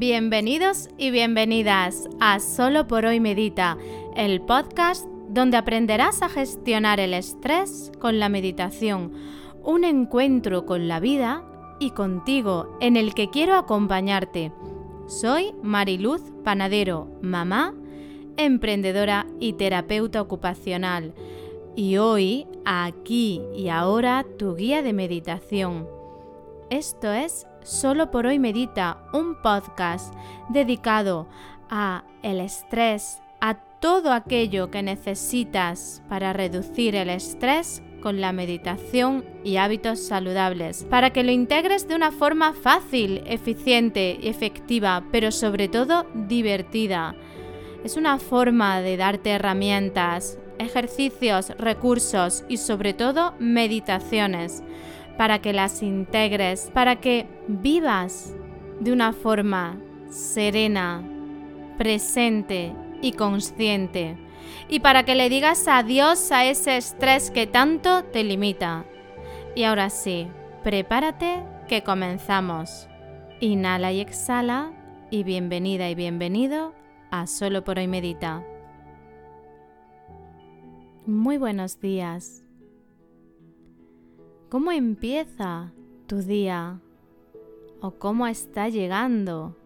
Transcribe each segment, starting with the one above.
Bienvenidos y bienvenidas a Solo por hoy Medita, el podcast donde aprenderás a gestionar el estrés con la meditación, un encuentro con la vida y contigo en el que quiero acompañarte. Soy Mariluz Panadero, mamá, emprendedora y terapeuta ocupacional. Y hoy, aquí y ahora, tu guía de meditación. Esto es Solo por hoy Medita, un podcast dedicado a el estrés, a todo aquello que necesitas para reducir el estrés con la meditación y hábitos saludables, para que lo integres de una forma fácil, eficiente efectiva, pero sobre todo divertida. Es una forma de darte herramientas, ejercicios, recursos y sobre todo meditaciones para que las integres, para que vivas de una forma serena, presente y consciente. Y para que le digas adiós a ese estrés que tanto te limita. Y ahora sí, prepárate que comenzamos. Inhala y exhala y bienvenida y bienvenido a Solo por hoy Medita. Muy buenos días. ¿Cómo empieza tu día? ¿O cómo está llegando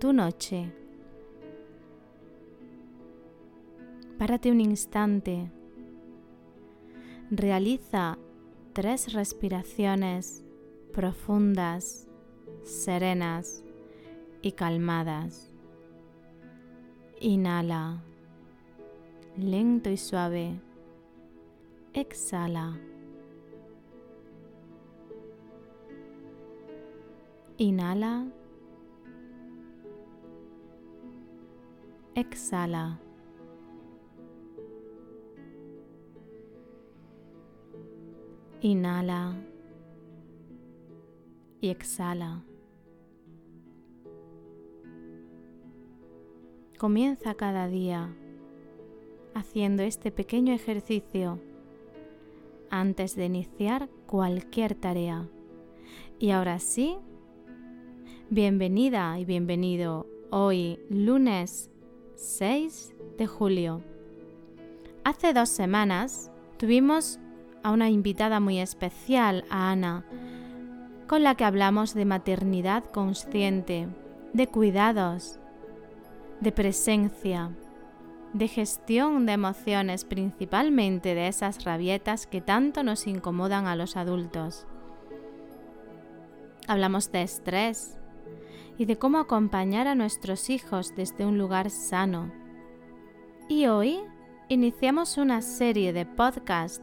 tu noche? Párate un instante. Realiza tres respiraciones profundas, serenas y calmadas. Inhala, lento y suave. Exhala. Inhala. Exhala. Inhala y exhala. Comienza cada día haciendo este pequeño ejercicio antes de iniciar cualquier tarea. Y ahora sí, Bienvenida y bienvenido hoy lunes 6 de julio. Hace dos semanas tuvimos a una invitada muy especial, a Ana, con la que hablamos de maternidad consciente, de cuidados, de presencia, de gestión de emociones, principalmente de esas rabietas que tanto nos incomodan a los adultos. Hablamos de estrés, y de cómo acompañar a nuestros hijos desde un lugar sano. Y hoy iniciamos una serie de podcast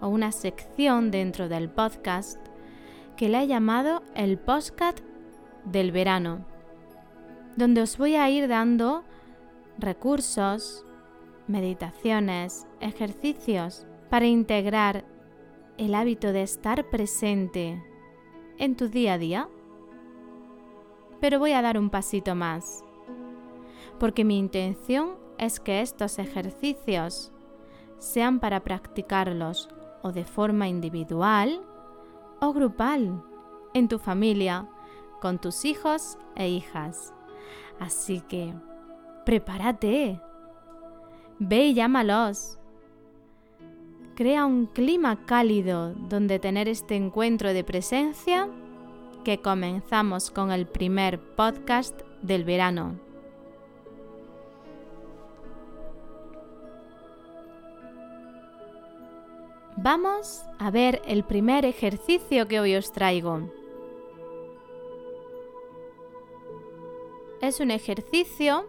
o una sección dentro del podcast que le he llamado el podcast del verano, donde os voy a ir dando recursos, meditaciones, ejercicios para integrar el hábito de estar presente en tu día a día pero voy a dar un pasito más, porque mi intención es que estos ejercicios sean para practicarlos o de forma individual o grupal, en tu familia, con tus hijos e hijas. Así que, prepárate, ve y llámalos. Crea un clima cálido donde tener este encuentro de presencia que comenzamos con el primer podcast del verano. Vamos a ver el primer ejercicio que hoy os traigo. Es un ejercicio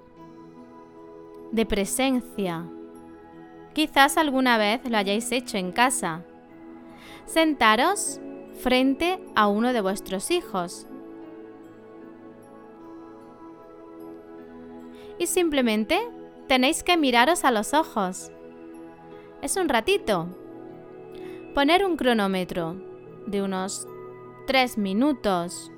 de presencia. Quizás alguna vez lo hayáis hecho en casa. Sentaros frente a uno de vuestros hijos. Y simplemente tenéis que miraros a los ojos. Es un ratito. Poner un cronómetro de unos 3 minutos.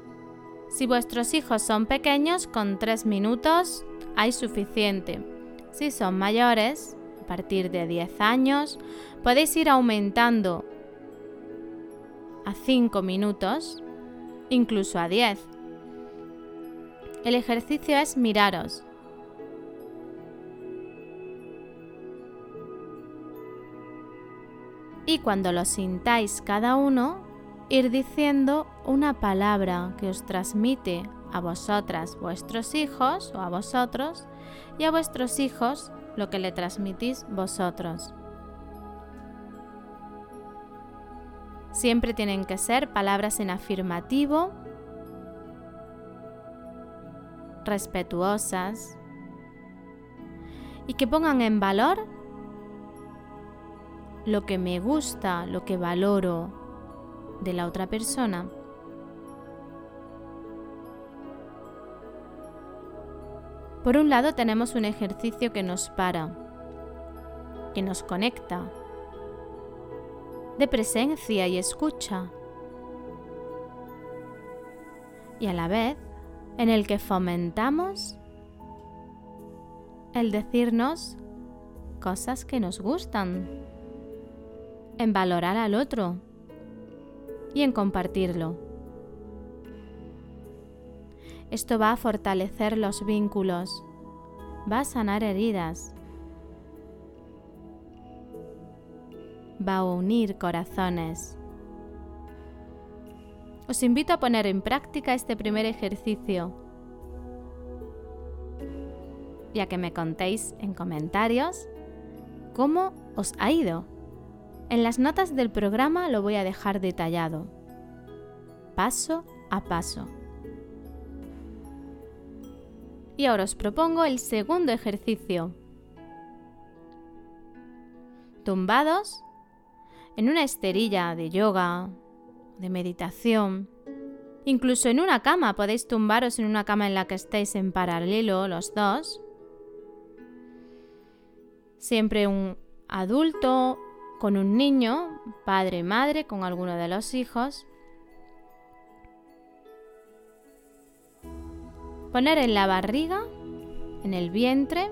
Si vuestros hijos son pequeños, con 3 minutos hay suficiente. Si son mayores, a partir de 10 años, podéis ir aumentando a 5 minutos, incluso a 10. El ejercicio es miraros. Y cuando lo sintáis cada uno, ir diciendo una palabra que os transmite a vosotras vuestros hijos o a vosotros y a vuestros hijos lo que le transmitís vosotros. Siempre tienen que ser palabras en afirmativo, respetuosas y que pongan en valor lo que me gusta, lo que valoro de la otra persona. Por un lado tenemos un ejercicio que nos para, que nos conecta, de presencia y escucha, y a la vez en el que fomentamos el decirnos cosas que nos gustan, en valorar al otro y en compartirlo. Esto va a fortalecer los vínculos, va a sanar heridas, va a unir corazones. Os invito a poner en práctica este primer ejercicio ya que me contéis en comentarios cómo os ha ido. En las notas del programa lo voy a dejar detallado, paso a paso. Y ahora os propongo el segundo ejercicio. Tumbados en una esterilla de yoga, de meditación, incluso en una cama, podéis tumbaros en una cama en la que estéis en paralelo los dos. Siempre un adulto con un niño, padre madre, con alguno de los hijos. Poner en la barriga, en el vientre,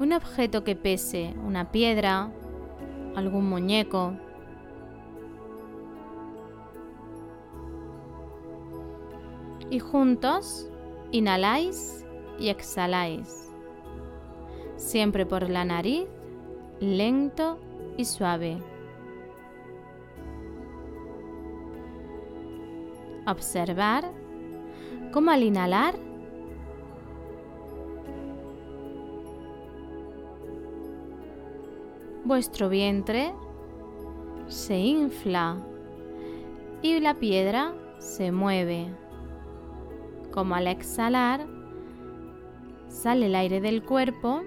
un objeto que pese, una piedra, algún muñeco. Y juntos inhaláis y exhaláis, siempre por la nariz, lento y suave. Observar cómo al inhalar vuestro vientre se infla y la piedra se mueve. Como al exhalar sale el aire del cuerpo,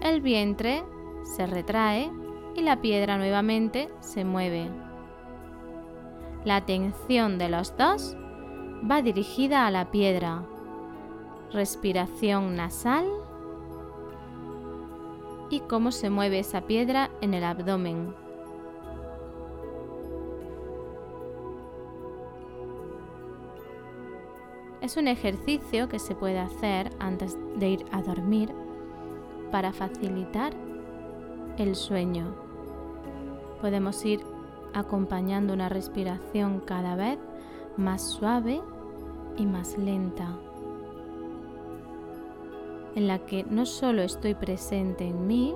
el vientre se retrae y la piedra nuevamente se mueve. La atención de los dos va dirigida a la piedra. Respiración nasal cómo se mueve esa piedra en el abdomen. Es un ejercicio que se puede hacer antes de ir a dormir para facilitar el sueño. Podemos ir acompañando una respiración cada vez más suave y más lenta, en la que no solo estoy presente en mí,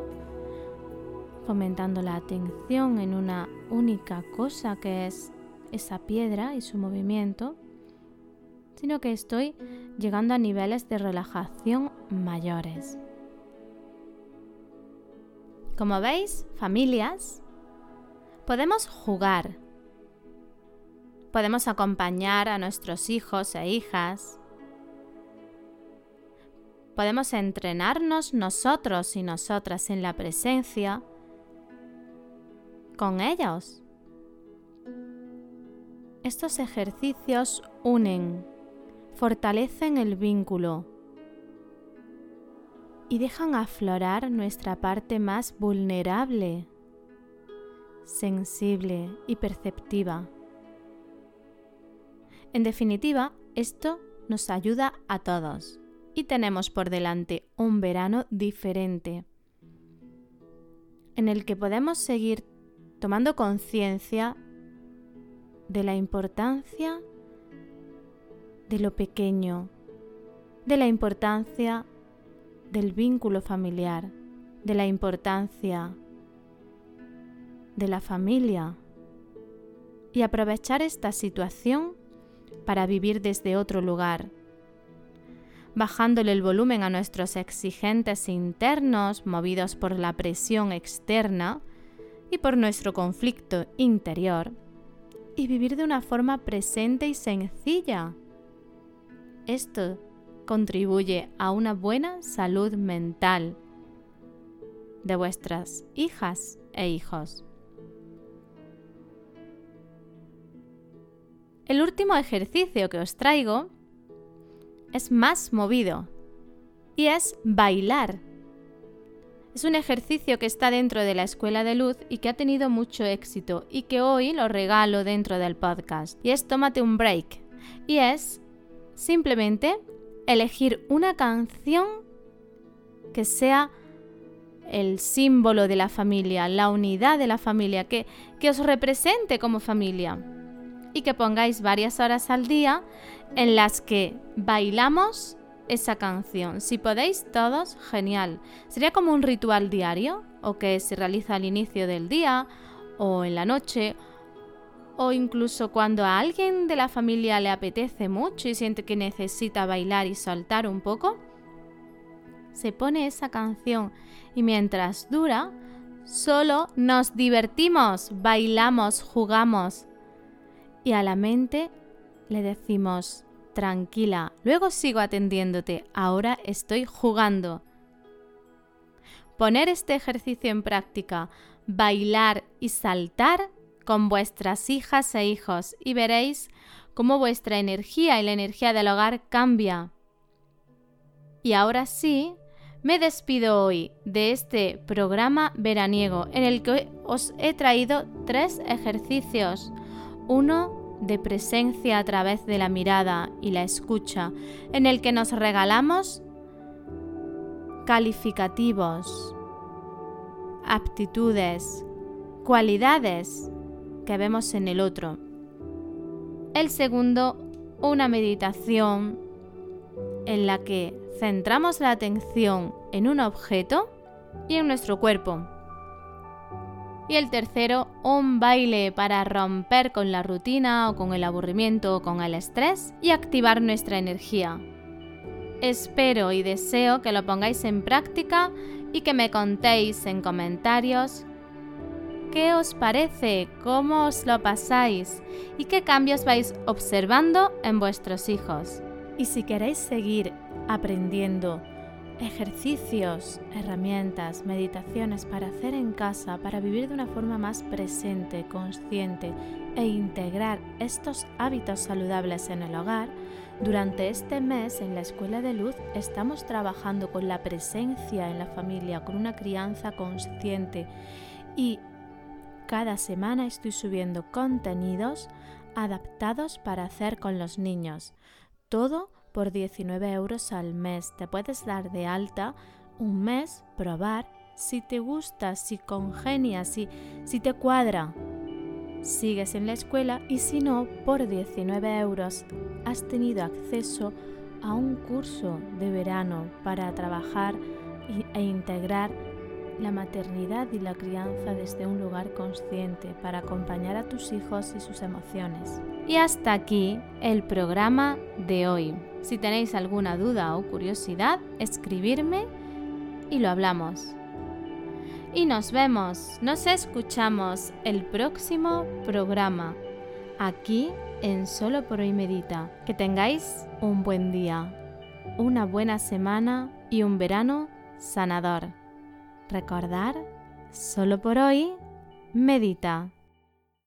fomentando la atención en una única cosa que es esa piedra y su movimiento, sino que estoy llegando a niveles de relajación mayores. Como veis, familias, podemos jugar, podemos acompañar a nuestros hijos e hijas, podemos entrenarnos nosotros y nosotras en la presencia con ellos. Estos ejercicios unen, fortalecen el vínculo y dejan aflorar nuestra parte más vulnerable, sensible y perceptiva. En definitiva, esto nos ayuda a todos y tenemos por delante un verano diferente en el que podemos seguir tomando conciencia de la importancia de lo pequeño, de la importancia del vínculo familiar, de la importancia de la familia y aprovechar esta situación para vivir desde otro lugar, bajándole el volumen a nuestros exigentes internos movidos por la presión externa y por nuestro conflicto interior, y vivir de una forma presente y sencilla. Esto contribuye a una buena salud mental de vuestras hijas e hijos. El último ejercicio que os traigo es más movido y es bailar. Es un ejercicio que está dentro de la escuela de luz y que ha tenido mucho éxito y que hoy lo regalo dentro del podcast. Y es tómate un break. Y es simplemente elegir una canción que sea el símbolo de la familia, la unidad de la familia, que, que os represente como familia. Y que pongáis varias horas al día en las que bailamos esa canción. Si podéis todos, genial. Sería como un ritual diario o que se realiza al inicio del día o en la noche o incluso cuando a alguien de la familia le apetece mucho y siente que necesita bailar y saltar un poco, se pone esa canción y mientras dura, solo nos divertimos, bailamos, jugamos y a la mente le decimos, tranquila, luego sigo atendiéndote, ahora estoy jugando. Poner este ejercicio en práctica, bailar y saltar con vuestras hijas e hijos y veréis cómo vuestra energía y la energía del hogar cambia. Y ahora sí, me despido hoy de este programa veraniego en el que os he traído tres ejercicios. Uno de presencia a través de la mirada y la escucha, en el que nos regalamos calificativos, aptitudes, cualidades que vemos en el otro. El segundo, una meditación en la que centramos la atención en un objeto y en nuestro cuerpo y el tercero, un baile para romper con la rutina o con el aburrimiento o con el estrés y activar nuestra energía. Espero y deseo que lo pongáis en práctica y que me contéis en comentarios qué os parece, cómo os lo pasáis y qué cambios vais observando en vuestros hijos. Y si queréis seguir aprendiendo ejercicios, herramientas, meditaciones para hacer en casa, para vivir de una forma más presente, consciente e integrar estos hábitos saludables en el hogar, durante este mes en la Escuela de Luz estamos trabajando con la presencia en la familia, con una crianza consciente y cada semana estoy subiendo contenidos adaptados para hacer con los niños. Todo por 19 euros al mes. Te puedes dar de alta un mes, probar si te gusta, si congenia, si, si te cuadra. Sigues en la escuela y si no, por 19 euros has tenido acceso a un curso de verano para trabajar e integrar la maternidad y la crianza desde un lugar consciente para acompañar a tus hijos y sus emociones. Y hasta aquí el programa de hoy. Si tenéis alguna duda o curiosidad, escribirme y lo hablamos. Y nos vemos, nos escuchamos el próximo programa, aquí en Solo por hoy Medita. Que tengáis un buen día, una buena semana y un verano sanador. Recordar, solo por hoy, medita.